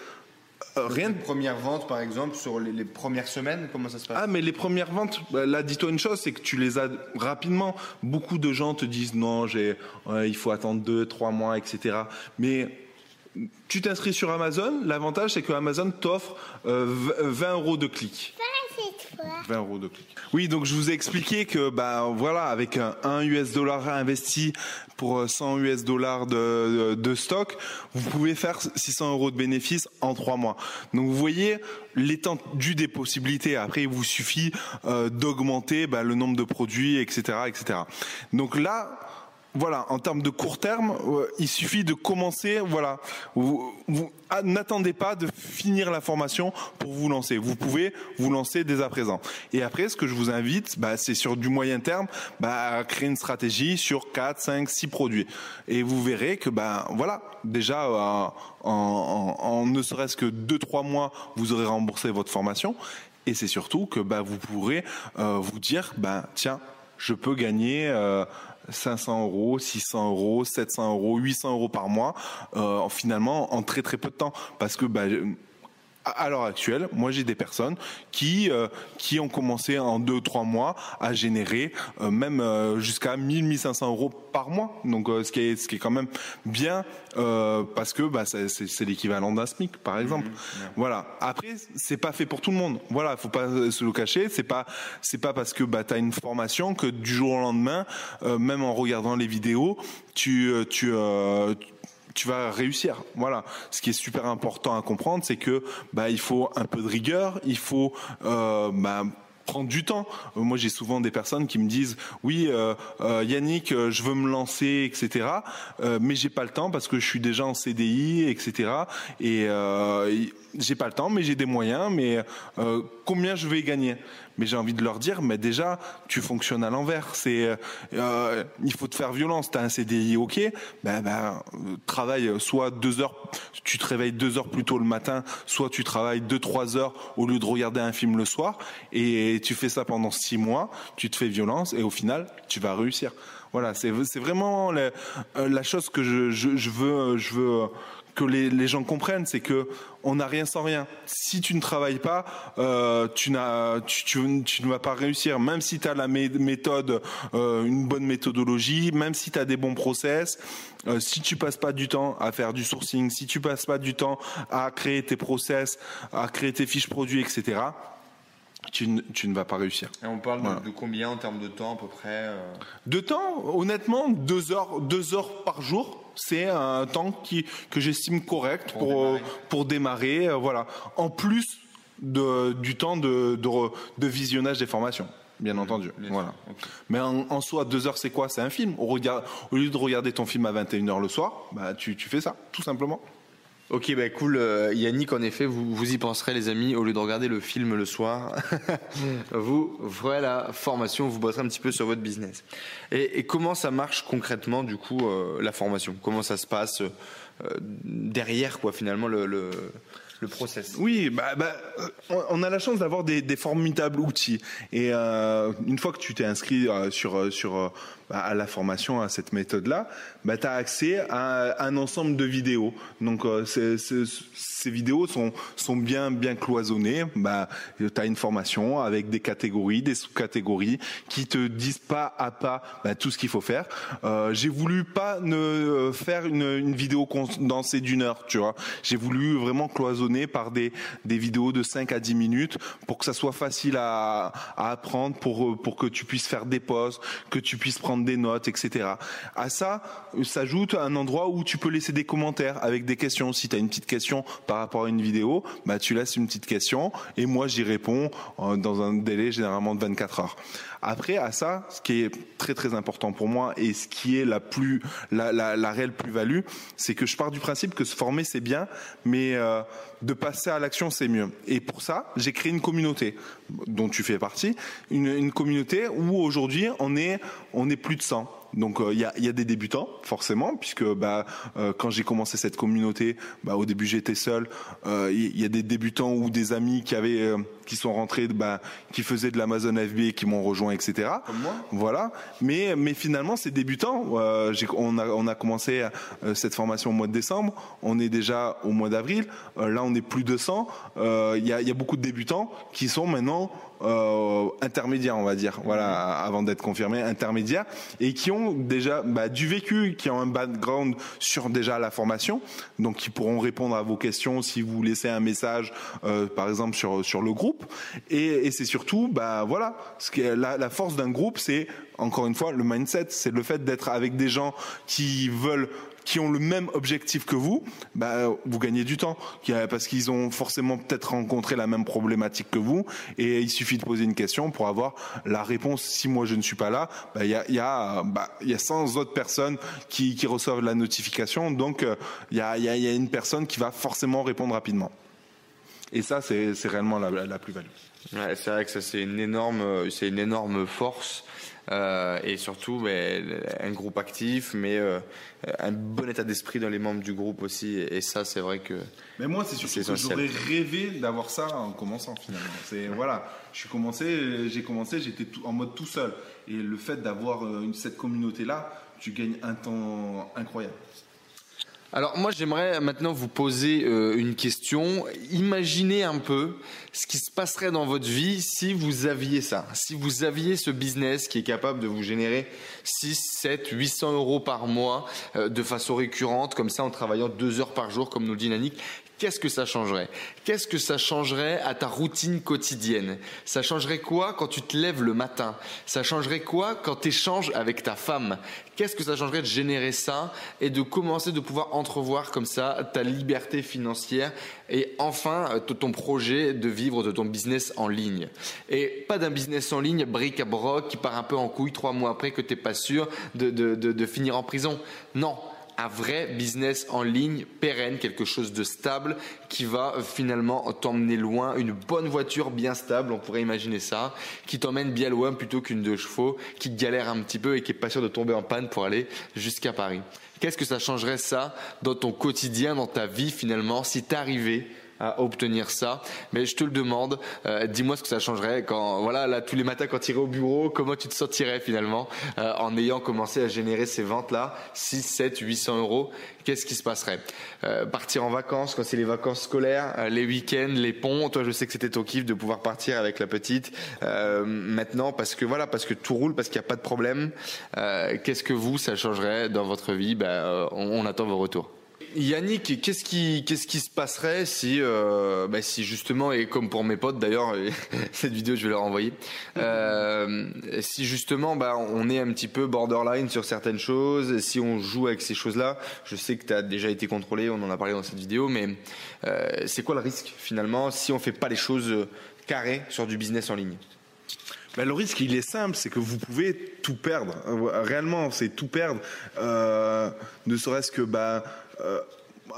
rien de première vente par exemple sur les, premières semaines comment ça se passe? Ah mais les premières ventes bah, là dis-toi une chose c'est que tu les as rapidement. Beaucoup de gens te disent non j'ai il faut attendre deux trois mois etc mais tu t'inscris sur Amazon l'avantage c'est que Amazon t'offre 20 euh, euros de clic 20 euros de clic. Oui, donc je vous ai expliqué que bah voilà, avec un, 1 US dollar investi pour 100 euh, US dollars de, de, stock, vous pouvez faire 600 euros de bénéfices en trois mois. Donc vous voyez l'étendue des possibilités. Après, il vous suffit euh, d'augmenter bah, le nombre de produits, etc., etc. Donc là, voilà, en termes de court terme, euh, il suffit de commencer. Voilà, vous, ah, n'attendez pas de finir la formation pour vous lancer. Vous pouvez vous lancer dès à présent. Et après, ce que je vous invite, bah, c'est sur du moyen terme, bah, créer une stratégie sur 4, 5, 6 produits. Et vous verrez que, bah, voilà, déjà, euh, en, ne serait-ce que 2-3 mois, vous aurez remboursé votre formation. Et c'est surtout que bah, vous pourrez euh, vous dire, bah, tiens, je peux gagner 500 euros, 600 euros, 700 euros, 800 euros par mois, euh, finalement en très très peu de temps, parce que bah, à l'heure actuelle, moi j'ai des personnes qui euh, qui ont commencé en deux trois mois à générer euh, même euh, jusqu'à 1000 1500 euros par mois. Donc ce qui est ce qui est quand même bien parce que bah, c'est l'équivalent d'un SMIC par exemple. Mmh, voilà. Après c'est pas fait pour tout le monde. Voilà, faut pas se le cacher. C'est pas c'est pas parce que bah as une formation que du jour au lendemain, même en regardant les vidéos, tu tu, tu tu vas réussir. Voilà. Ce qui est super important à comprendre, c'est que bah il faut un peu de rigueur, il faut euh, bah, prendre du temps. Euh, moi, j'ai souvent des personnes qui me disent oui, euh, Yannick, je veux me lancer, etc. Mais j'ai pas le temps parce que je suis déjà en CDI, etc. Et j'ai pas le temps, mais j'ai des moyens. Mais combien je vais gagner? Mais j'ai envie de leur dire, mais déjà, tu fonctionnes à l'envers. C'est, euh, il faut te faire violence. T'as un CDI, ok. Ben, ben, travaille soit deux heures, tu te réveilles deux heures plus tôt le matin, soit tu travailles deux trois heures au lieu de regarder un film le soir, et tu fais ça pendant six mois. Tu te fais violence, et au final, tu vas réussir. Voilà, c'est vraiment la, chose que je, je veux, je veux que les, gens comprennent, c'est que on n'a rien sans rien. Si tu ne travailles pas, euh, tu, n'as, tu, ne vas pas réussir. Même si tu as la méthode, euh, une bonne méthodologie, même si tu as des bons process, euh, si tu passes pas du temps à faire du sourcing, si tu passes pas du temps à créer tes process, à créer tes fiches produits, etc. Tu ne, vas pas réussir. Et on parle de, combien en termes de temps à peu près De temps, honnêtement, deux heures, deux heures par jour c'est un temps qui, que j'estime correct pour, pour démarrer. Pour démarrer euh, voilà. En plus de, du temps de, de, visionnage des formations bien entendu. voilà. Mais en, soi, deux heures, c'est quoi? C'est un film. Au lieu de regarder ton film à 21h le soir, bah, tu, tu fais ça, tout simplement. Ok, bah cool. Euh, Yannick, en effet, vous, vous y penserez, les amis, au lieu de regarder le film le soir, [LAUGHS] vous ferez la formation, vous bosserez un petit peu sur votre business. Et, comment ça marche concrètement, du coup, euh, la formation? Comment ça se passe euh, derrière, quoi, finalement, le, le le process? Oui, bah, bah, on a la chance d'avoir des, des, formidables outils. Et euh, une fois que tu t'es inscrit sur sur à la formation, à cette méthode-là, bah, tu as accès à un ensemble de vidéos. Donc euh, ces vidéos sont, sont bien, bien cloisonnées. Bah, tu as une formation avec des catégories, des sous-catégories qui te disent pas à pas bah, tout ce qu'il faut faire. Euh, J'ai voulu pas ne euh, faire une, une vidéo condensée d'une heure, tu vois. J'ai voulu vraiment cloisonner par des, des vidéos de 5 à 10 minutes pour que ça soit facile à, à apprendre, pour, pour que tu puisses faire des pauses, que tu puisses prendre des notes, etc. À ça s'ajoute un endroit où tu peux laisser des commentaires avec des questions. Si tu as une petite question par rapport à une vidéo, bah tu laisses une petite question et moi j'y réponds euh, dans un délai généralement de 24 heures. Après, à ça, ce qui est très très important pour moi et ce qui est la plus la, la, la réelle plus-value, c'est que je pars du principe que se former c'est bien, mais euh, de passer à l'action c'est mieux. Et pour ça, j'ai créé une communauté dont tu fais partie, une, une communauté où aujourd'hui on est on est plus de 100 donc euh, il y, a, y, a, des débutants forcément, puisque bah, euh, quand j'ai commencé cette communauté, bah, au début j'étais seul. Il euh, y, a des débutants ou des amis qui avaient, qui sont rentrés, bah, qui faisaient de l'Amazon FB, qui m'ont rejoint, etc. Comme moi. Voilà. Mais mais finalement ces débutants, on a on a commencé cette formation au mois de décembre. On est déjà au mois d'avril. là on est plus de 100. Il y a, y a beaucoup de débutants qui sont maintenant euh, intermédiaires, on va dire, voilà, avant d'être confirmés, intermédiaires, et qui ont déjà bah, du vécu, qui ont un background sur déjà la formation, donc qui pourront répondre à vos questions si vous laissez un message, euh, par exemple sur sur le groupe. Et, c'est surtout, bah voilà, ce la, la force d'un groupe, c'est encore une fois le mindset, c'est le fait d'être avec des gens qui veulent qui ont le même objectif que vous, bah, vous gagnez du temps. Parce qu'ils ont forcément peut-être rencontré la même problématique que vous. Et il suffit de poser une question pour avoir la réponse. Si moi je ne suis pas là, bah, il y, a, bah, y a 100 autres personnes qui, reçoivent la notification. Donc euh, il y a une personne qui va forcément répondre rapidement. Et ça, c'est réellement la, la plus-value. Ouais, c'est vrai que ça, c'est une énorme, c'est une énorme force. Euh, et surtout ben, un groupe actif, mais euh, un bon état d'esprit dans les membres du groupe aussi. Et ça, c'est vrai que. Mais moi, c'est surtout que j'aurais rêvé d'avoir ça en commençant finalement. C'est voilà, je suis commencé, j'ai commencé, j'étais en mode tout seul. Et le fait d'avoir euh, cette communauté là, tu gagnes un temps incroyable. Alors moi j'aimerais maintenant vous poser euh, une question. Imaginez un peu ce qui se passerait dans votre vie si vous aviez ça, si vous aviez ce business qui est capable de vous générer 6, 7, 800 euros par mois euh, de façon récurrente, comme ça en travaillant deux heures par jour, comme nous le dit Nanik qu'est-ce que ça changerait? Qu'est-ce que ça changerait à ta routine quotidienne? Ça changerait quoi quand tu te lèves le matin? Ça changerait quoi quand tu échanges avec ta femme? Qu'est-ce que ça changerait de générer ça et de commencer de pouvoir entrevoir comme ça ta liberté financière et enfin euh, ton projet de vivre de ton business en ligne? Et pas d'un business en ligne bric à broc qui part un peu en couille trois mois après que tu n'es pas sûr de, de finir en prison. Non, un vrai business en ligne pérenne, quelque chose de stable qui va finalement t'emmener loin, une bonne voiture bien stable, on pourrait imaginer ça, qui t'emmène bien loin plutôt qu'une de chevaux, qui galère un petit peu et qui est pas sûr de tomber en panne pour aller jusqu'à Paris. Qu'est-ce que ça changerait ça dans ton quotidien, dans ta vie finalement, si t'arrivais à obtenir ça. Mais je te le demande, euh, dis-moi ce que ça changerait quand, voilà, là, tous les matins quand tu irais au bureau, comment tu te sentirais finalement euh, en ayant commencé à générer ces ventes-là, 6, 7, 800 euros, qu'est-ce qui se passerait? Euh, Partir en vacances quand c'est les vacances scolaires, les week-ends, les ponts, toi je sais que c'était ton kiff de pouvoir partir avec la petite maintenant parce que voilà, parce que tout roule, parce qu'il n'y a pas de problème. qu'est-ce que vous, ça changerait dans votre vie? Ben, on attend vos retours. Yannick, qu'est-ce qui, se passerait si, euh, bah, si justement, et comme pour mes potes d'ailleurs, [LAUGHS] cette vidéo je vais leur envoyer, euh, si justement bah, on est un petit peu borderline sur certaines choses, si on joue avec ces choses-là, je sais que tu as déjà été contrôlé, on en a parlé dans cette vidéo, mais euh, c'est quoi le risque finalement si on fait pas les choses carrées sur du business en ligne? Ben, le risque, il est simple, c'est que vous pouvez tout perdre. Réellement, c'est tout perdre. Ne serait-ce que bah, euh,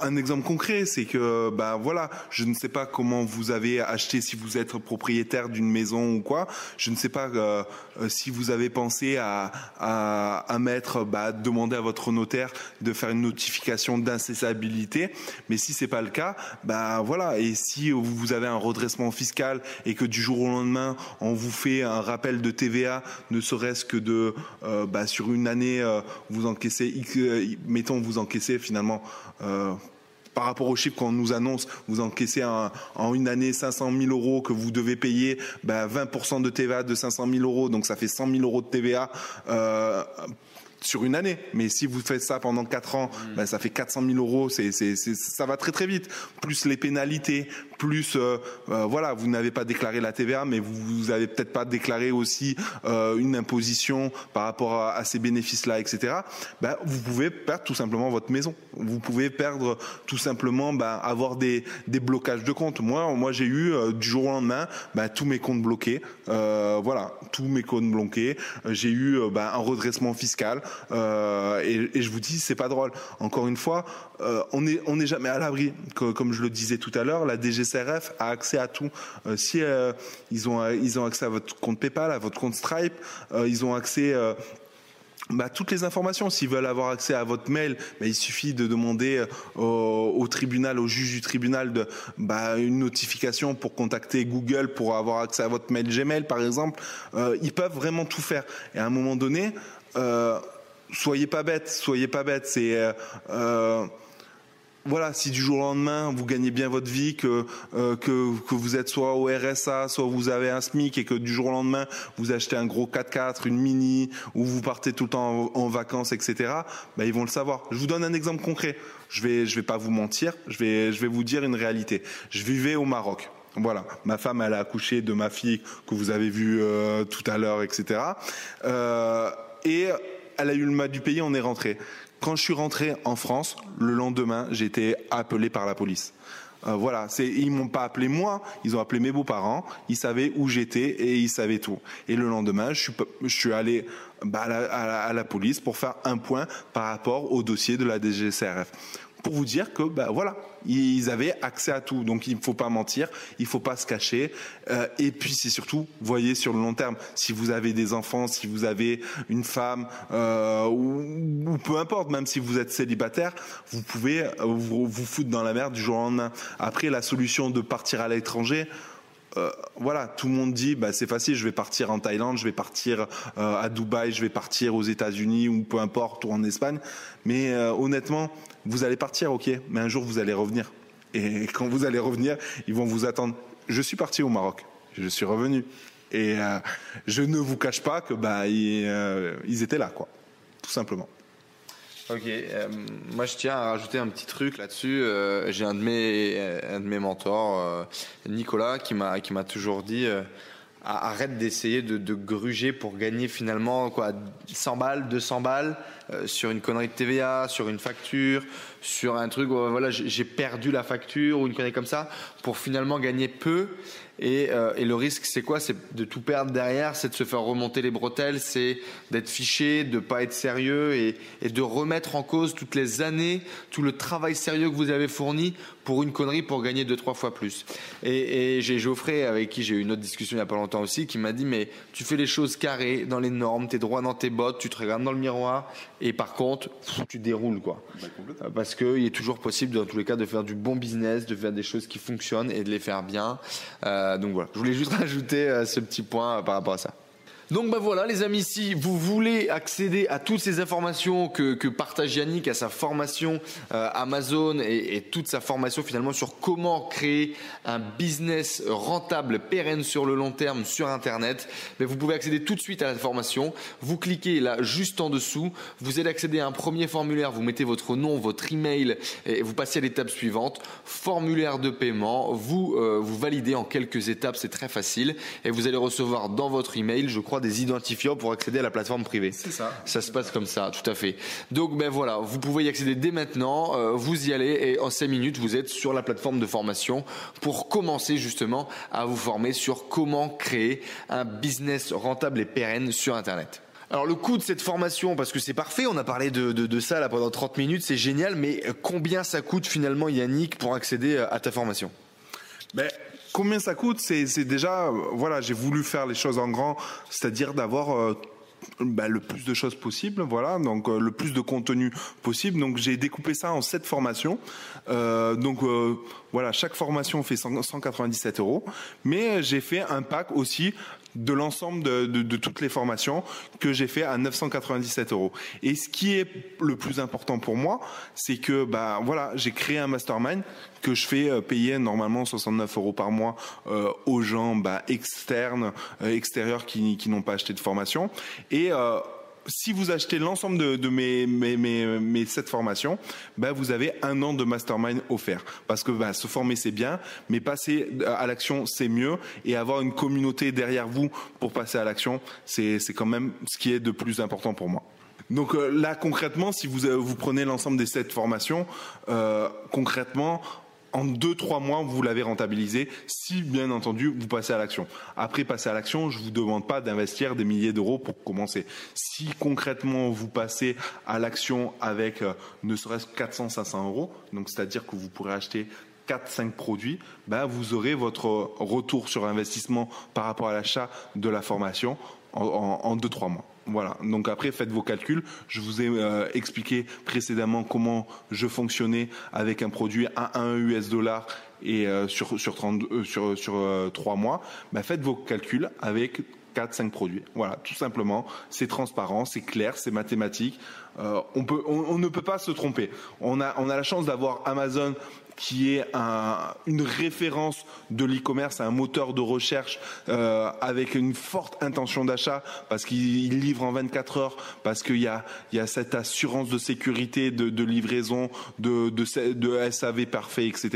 un exemple concret, c'est que bah voilà, je ne sais pas comment vous avez acheté si vous êtes propriétaire d'une maison ou quoi. Je ne sais pas euh, euh, si vous avez pensé à à, à mettre bah, demander à votre notaire de faire une notification d'incessabilité. Mais si c'est pas le cas, bah voilà. Et si vous avez un redressement fiscal et que du jour au lendemain on vous fait un rappel de TVA, ne serait-ce que de bah, sur une année vous encaissez, mettons vous encaissez finalement euh, par rapport aux chiffres qu'on nous annonce, vous encaissez en une année 500 000 euros que vous devez payer, ben 20% de TVA de 500 000 euros, donc ça fait 100 000 euros de TVA. Euh, sur une année. Mais si vous faites ça pendant quatre ans, mm. ben, ça fait 400 000 euros. C'est, ça va très très vite. Plus les pénalités, plus euh, euh, voilà, vous n'avez pas déclaré la TVA, mais vous, vous avez peut-être pas déclaré aussi euh, une imposition par rapport à, ces bénéfices-là, etc. Ben, vous pouvez perdre tout simplement votre maison. Vous pouvez perdre tout simplement, ben, avoir des, des blocages de comptes. Moi, moi, j'ai eu du jour au lendemain, ben, tous mes comptes bloqués. voilà, tous mes comptes bloqués. J'ai eu ben, un redressement fiscal. Et, je vous dis, c'est pas drôle. Encore une fois, on n'est on est jamais à l'abri. Comme je le disais tout à l'heure, la DGCRF a accès à tout. Euh, si ils ont ils ont accès à votre compte PayPal, à votre compte Stripe, ils ont accès bah, toutes les informations. S'ils veulent avoir accès à votre mail, bah, il suffit de demander au, tribunal, au juge du tribunal, bah, une notification pour contacter Google pour avoir accès à votre mail Gmail, par exemple. Euh, ils peuvent vraiment tout faire. Et à un moment donné, euh, soyez pas bêtes, soyez pas euh, euh, voilà, si du jour au lendemain vous gagnez bien votre vie, que, euh, que, vous êtes soit au RSA, soit vous avez un SMIC et que du jour au lendemain vous achetez un gros 4x4, une Mini, ou vous partez tout le temps en, vacances, etc. Ben, ils vont le savoir. Je vous donne un exemple concret. Je vais je vais pas vous mentir. Je vais je vais vous dire une réalité. Je vivais au Maroc. Voilà, ma femme elle a accouché de ma fille que vous avez vue tout à l'heure, etc. Euh, et elle a eu le mal du pays, on est rentré. Quand je suis rentré en France, le lendemain, j'ai été appelé par la police. Euh, voilà, c'est ils m'ont pas appelé moi, ils ont appelé mes beaux-parents, ils savaient où j'étais et ils savaient tout. Et le lendemain, je suis je allé bah, à, la, police pour faire un point par rapport au dossier de la DGCRF pour vous dire que ben voilà, ils avaient accès à tout. Donc il ne faut pas mentir, il ne faut pas se cacher. Euh, et puis c'est surtout, voyez sur le long terme, si vous avez des enfants, si vous avez une femme euh, ou, peu importe, même si vous êtes célibataire, vous pouvez euh, vous, vous foutre dans la merde du jour au lendemain. Après la solution de partir à l'étranger. Euh, voilà, tout le monde dit bah, c'est facile, je vais partir en Thaïlande, je vais partir euh, à Dubaï, je vais partir aux États-Unis ou peu importe, ou en Espagne. Mais euh, honnêtement, vous allez partir, ok, mais un jour vous allez revenir. Et [LAUGHS] quand vous allez revenir, ils vont vous attendre. Je suis parti au Maroc, je suis revenu. Et je ne vous cache pas que bah, ils étaient là, quoi, tout simplement. Ok, euh, moi je tiens à rajouter un petit truc là-dessus. Euh, j'ai un de mes un de mes mentors, euh, Nicolas, qui m'a toujours dit arrête d'essayer de, gruger pour gagner finalement quoi 100 balles, 200 balles sur une connerie de TVA, sur une facture, sur un truc voilà j'ai perdu la facture ou une connerie comme ça pour finalement gagner peu Et, euh, et le risque, c'est quoi? C'est de tout perdre derrière, c'est de se faire remonter les bretelles, c'est d'être fiché, de pas être sérieux et, et de remettre en cause toutes les années, tout le travail sérieux que vous avez fourni pour une connerie pour gagner deux trois fois plus. Et, et j'ai Geoffrey avec qui j'ai eu une autre discussion il y a pas longtemps aussi qui m'a dit mais tu fais les choses carrées dans les normes, t'es droit dans tes bottes, tu te regardes dans le miroir et par contre pff, tu déroules quoi. Euh, Parce qu'il est toujours possible dans tous les cas de faire du bon business, de faire des choses qui fonctionnent et de les faire bien. Euh, donc voilà, je voulais juste [LAUGHS] rajouter euh, ce petit point euh, par rapport à ça. Donc bah voilà les amis, si vous voulez accéder à toutes ces informations que, que partage Yannick, à sa formation euh, Amazon et, et, toute sa formation finalement sur comment créer un business rentable, pérenne sur le long terme sur Internet, mais vous pouvez accéder tout de suite à la formation. Vous cliquez là juste en dessous, vous allez accéder à un premier formulaire, vous mettez votre nom, votre email et vous passez à l'étape suivante, formulaire de paiement, vous, euh, vous validez en quelques étapes, c'est très facile. Et vous allez recevoir dans votre email, je crois, des identifiants pour accéder à la plateforme privée. C'est ça. Ça se passe comme ça, tout à fait. Donc ben voilà, vous pouvez y accéder dès maintenant, euh, vous y allez et en 5 minutes vous êtes sur la plateforme de formation pour commencer justement à vous former sur comment créer un business rentable et pérenne sur Internet. Alors le coût de cette formation, parce que c'est parfait, on a parlé de, de, de ça là pendant 30 minutes, c'est génial, mais combien ça coûte finalement Yannick pour accéder à ta formation? Ben, combien ça coûte C'est déjà, euh, voilà, j'ai voulu faire les choses en grand, c'est-à-dire d'avoir euh, bah, le plus de choses possible, voilà, donc euh, le plus de contenu possible. Donc j'ai découpé ça en sept formations. Donc voilà, chaque formation fait 100 197 euros, mais j'ai fait un pack aussi de l'ensemble de, toutes les formations que j'ai fait à 997 euros. Et ce qui est le plus important pour moi, c'est que bah voilà, j'ai créé un mastermind que je fais euh, payer normalement 69 euros par mois euh, aux gens bah, externes, euh, extérieurs qui, qui n'ont pas acheté de formation. Et euh, si vous achetez l'ensemble de, mes, mes, mes, mes sept formations, ben vous avez un an de mastermind offert. Parce que ben, se former c'est bien, mais passer à l'action c'est mieux. Et avoir une communauté derrière vous pour passer à l'action, c'est quand même ce qui est de plus important pour moi. Donc euh, là concrètement, si vous, euh, vous prenez l'ensemble des sept formations, euh, concrètement, en deux trois mois, vous l'avez rentabilisé, si bien entendu vous passez à l'action. Après passer à l'action, je vous demande pas d'investir des milliers d'euros pour commencer. Si concrètement vous passez à l'action avec euh, ne serait-ce que 400 500 euros, donc c'est-à-dire que vous pourrez acheter 4-5 produits, ben vous aurez votre retour sur investissement par rapport à l'achat de la formation en 2-3 mois. Voilà. Donc après, faites vos calculs. Je vous ai euh, expliqué précédemment comment je fonctionnais avec un produit à 1 US dollar et euh, sur sur 30, euh, sur sur euh, 3 mois. Bah, faites vos calculs avec 4 5 produits. Voilà, tout simplement, c'est transparent, c'est clair, c'est mathématique. Euh, on peut on, on, ne peut pas se tromper. On a on a la chance d'avoir Amazon qui est un, une référence de l'e-commerce, un moteur de recherche euh, avec une forte intention d'achat parce qu'il livre en 24 heures, parce qu'il y a, il y a cette assurance de sécurité, de, de livraison, de, de, de, SAV parfait, etc.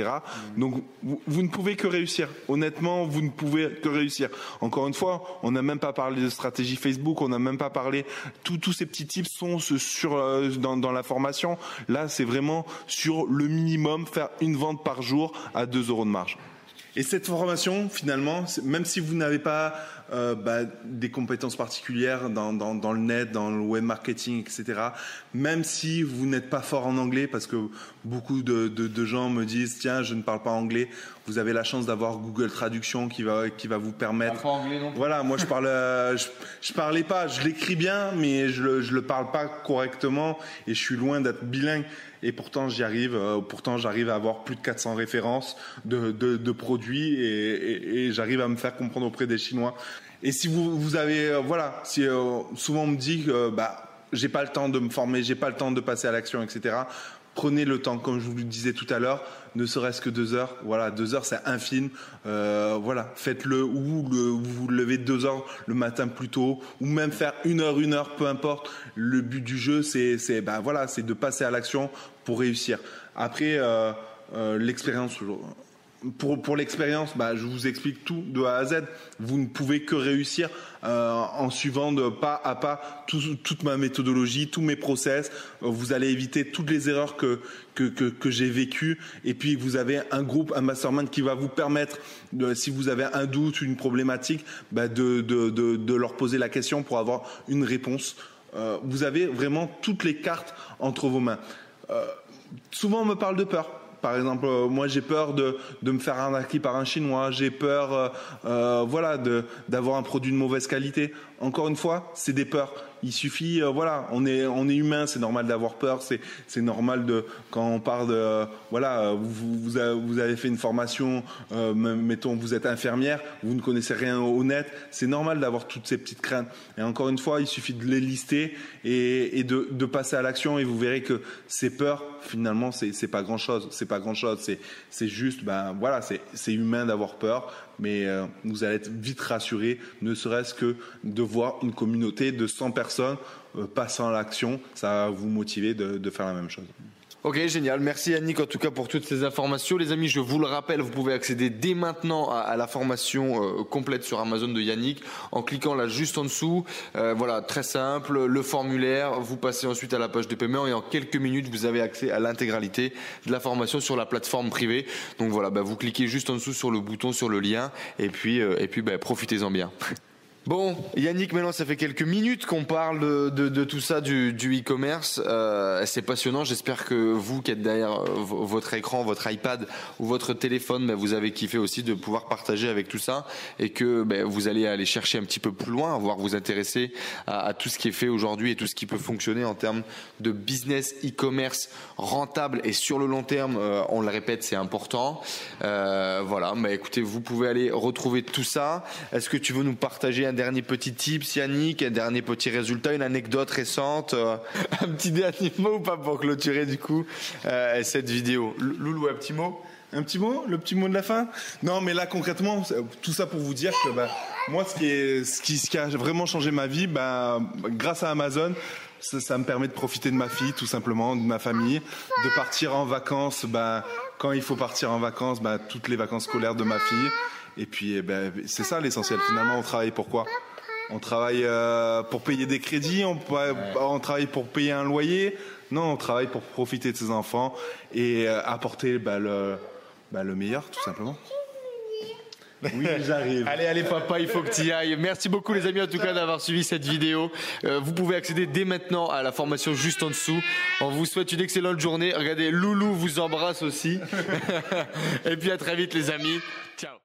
Mmh. Donc vous, vous, ne pouvez que réussir. Honnêtement, vous ne pouvez que réussir. Encore une fois, on n'a même pas parlé de stratégie Facebook, on n'a même pas parlé. Tous ces petits tips sont sur euh, dans, dans la formation. Là, c'est vraiment sur le minimum faire une vente par jour à 2 euros de marge. Et cette formation, finalement, même si vous n'avez pas euh, bah, des compétences particulières dans, le net, dans le web marketing, etc., même si vous n'êtes pas fort en anglais, parce que beaucoup de, gens me disent tiens, je ne parle pas anglais, vous avez la chance d'avoir Google Traduction qui va, qui va vous permettre. Pas anglais non plus. Voilà, moi je parle, euh, je, je, parlais pas, je l'écris bien, mais je le, je le parle pas correctement et je suis loin d'être bilingue et pourtant j'y arrive. Euh, pourtant j'arrive à avoir plus de 400 références de, de, de produits et, et, et j'arrive à me faire comprendre auprès des Chinois. Et si vous, vous avez, euh, voilà, si souvent on me dit que bah j'ai pas le temps de me former, j'ai pas le temps de passer à l'action, etc. Prenez le temps, comme je vous le disais tout à l'heure, ne serait-ce que deux heures. Voilà, deux heures, c'est infime. Euh, voilà, faites-le ou vous vous levez deux heures le matin plus tôt, ou même faire une heure, une heure, peu importe. Le but du jeu, c'est, c'est, ben voilà, c'est de passer à l'action pour réussir. Après, euh, euh, l'expérience pour, l'expérience, bah, je vous explique tout de A à Z. Vous ne pouvez que réussir euh, en suivant de pas à pas toute ma méthodologie, tous mes process. Vous allez éviter toutes les erreurs que, que, que, j'ai vécues. Et puis, vous avez un groupe, un mastermind qui va vous permettre, si vous avez un doute, une problématique, bah, de, de, de, de leur poser la question pour avoir une réponse. Euh, vous avez vraiment toutes les cartes entre vos mains. Euh, souvent, on me parle de peur. Par exemple, euh, moi j'ai peur de, me faire arnaquer par un Chinois, j'ai peur euh, euh, voilà, d'avoir un produit de mauvaise qualité. Encore une fois, c'est des peurs. Il suffit, euh, voilà, on est, on est humain, c'est normal d'avoir peur, c'est, normal de, quand on parle de, euh, voilà, vous, vous, avez, fait une formation, euh, mettons, vous êtes infirmière, vous ne connaissez rien au net, c'est normal d'avoir toutes ces petites craintes. Et encore une fois, il suffit de les lister et, de, passer à l'action et vous verrez que ces peurs, finalement, c'est, pas grand chose, c'est pas grand chose, c'est, juste, ben voilà, c'est humain d'avoir peur mais euh, vous allez être vite rassuré, ne serait-ce que de voir une communauté de 100 personnes euh, passant à l'action, ça va vous motiver de, de faire la même chose. Ok, génial. Merci Yannick en tout cas pour toutes ces informations. Les amis, je vous le rappelle, vous pouvez accéder dès maintenant à, à la formation euh, complète sur Amazon de Yannick en cliquant là juste en dessous. Euh, voilà, très simple, le formulaire. Vous passez ensuite à la page de paiement et en quelques minutes, vous avez accès à l'intégralité de la formation sur la plateforme privée. Donc voilà, bah, vous cliquez juste en dessous sur le bouton, sur le lien et puis, euh, et puis bah, profitez-en bien. [LAUGHS] Bon, Yannick, maintenant ça fait quelques minutes qu'on parle de, tout ça du e-commerce. Euh, c'est passionnant. J'espère que vous qui êtes derrière euh, votre écran, votre iPad ou votre téléphone, ben, vous avez kiffé aussi de pouvoir partager avec tout ça et que ben, vous allez aller chercher un petit peu plus loin, voire vous intéresser à, tout ce qui est fait aujourd'hui et tout ce qui peut fonctionner en termes de business e-commerce rentable et sur le long terme. Euh, on le répète, c'est important. Voilà. Mais écoutez, vous pouvez aller retrouver tout ça. Est-ce que tu veux nous partager dernier petit tips, Yannick, un dernier petit résultat, une anecdote récente, euh, un petit dernier mot ou pas pour clôturer du coup euh, cette vidéo. Loulou, un petit mot? Un petit mot, le petit mot de la fin? Non, mais là concrètement, tout ça pour vous dire que bah, moi, ce qui, est, ce, qui, ce qui a vraiment changé ma vie, bah, grâce à Amazon, ça, ça, me permet de profiter de ma fille, tout simplement, de ma famille, de partir en vacances, bah, quand il faut partir en vacances, bah, toutes les vacances scolaires de ma fille. Et puis, eh ben, c'est ça l'essentiel. Finalement, on travaille pourquoi On travaille euh, pour payer des crédits, on, on, travaille pour payer un loyer. Non, on travaille pour profiter de ses enfants et euh, apporter bah, le, bah, le meilleur, tout simplement. Oui, j'arrive. allez, allez, papa, il faut que tu y ailles. Merci beaucoup, les amis, en tout cas, d'avoir suivi cette vidéo. Euh, vous pouvez accéder dès maintenant à la formation juste en dessous. On vous souhaite une excellente journée. Regardez, Loulou vous embrasse aussi. [LAUGHS] Et puis à très vite, les amis. Ciao.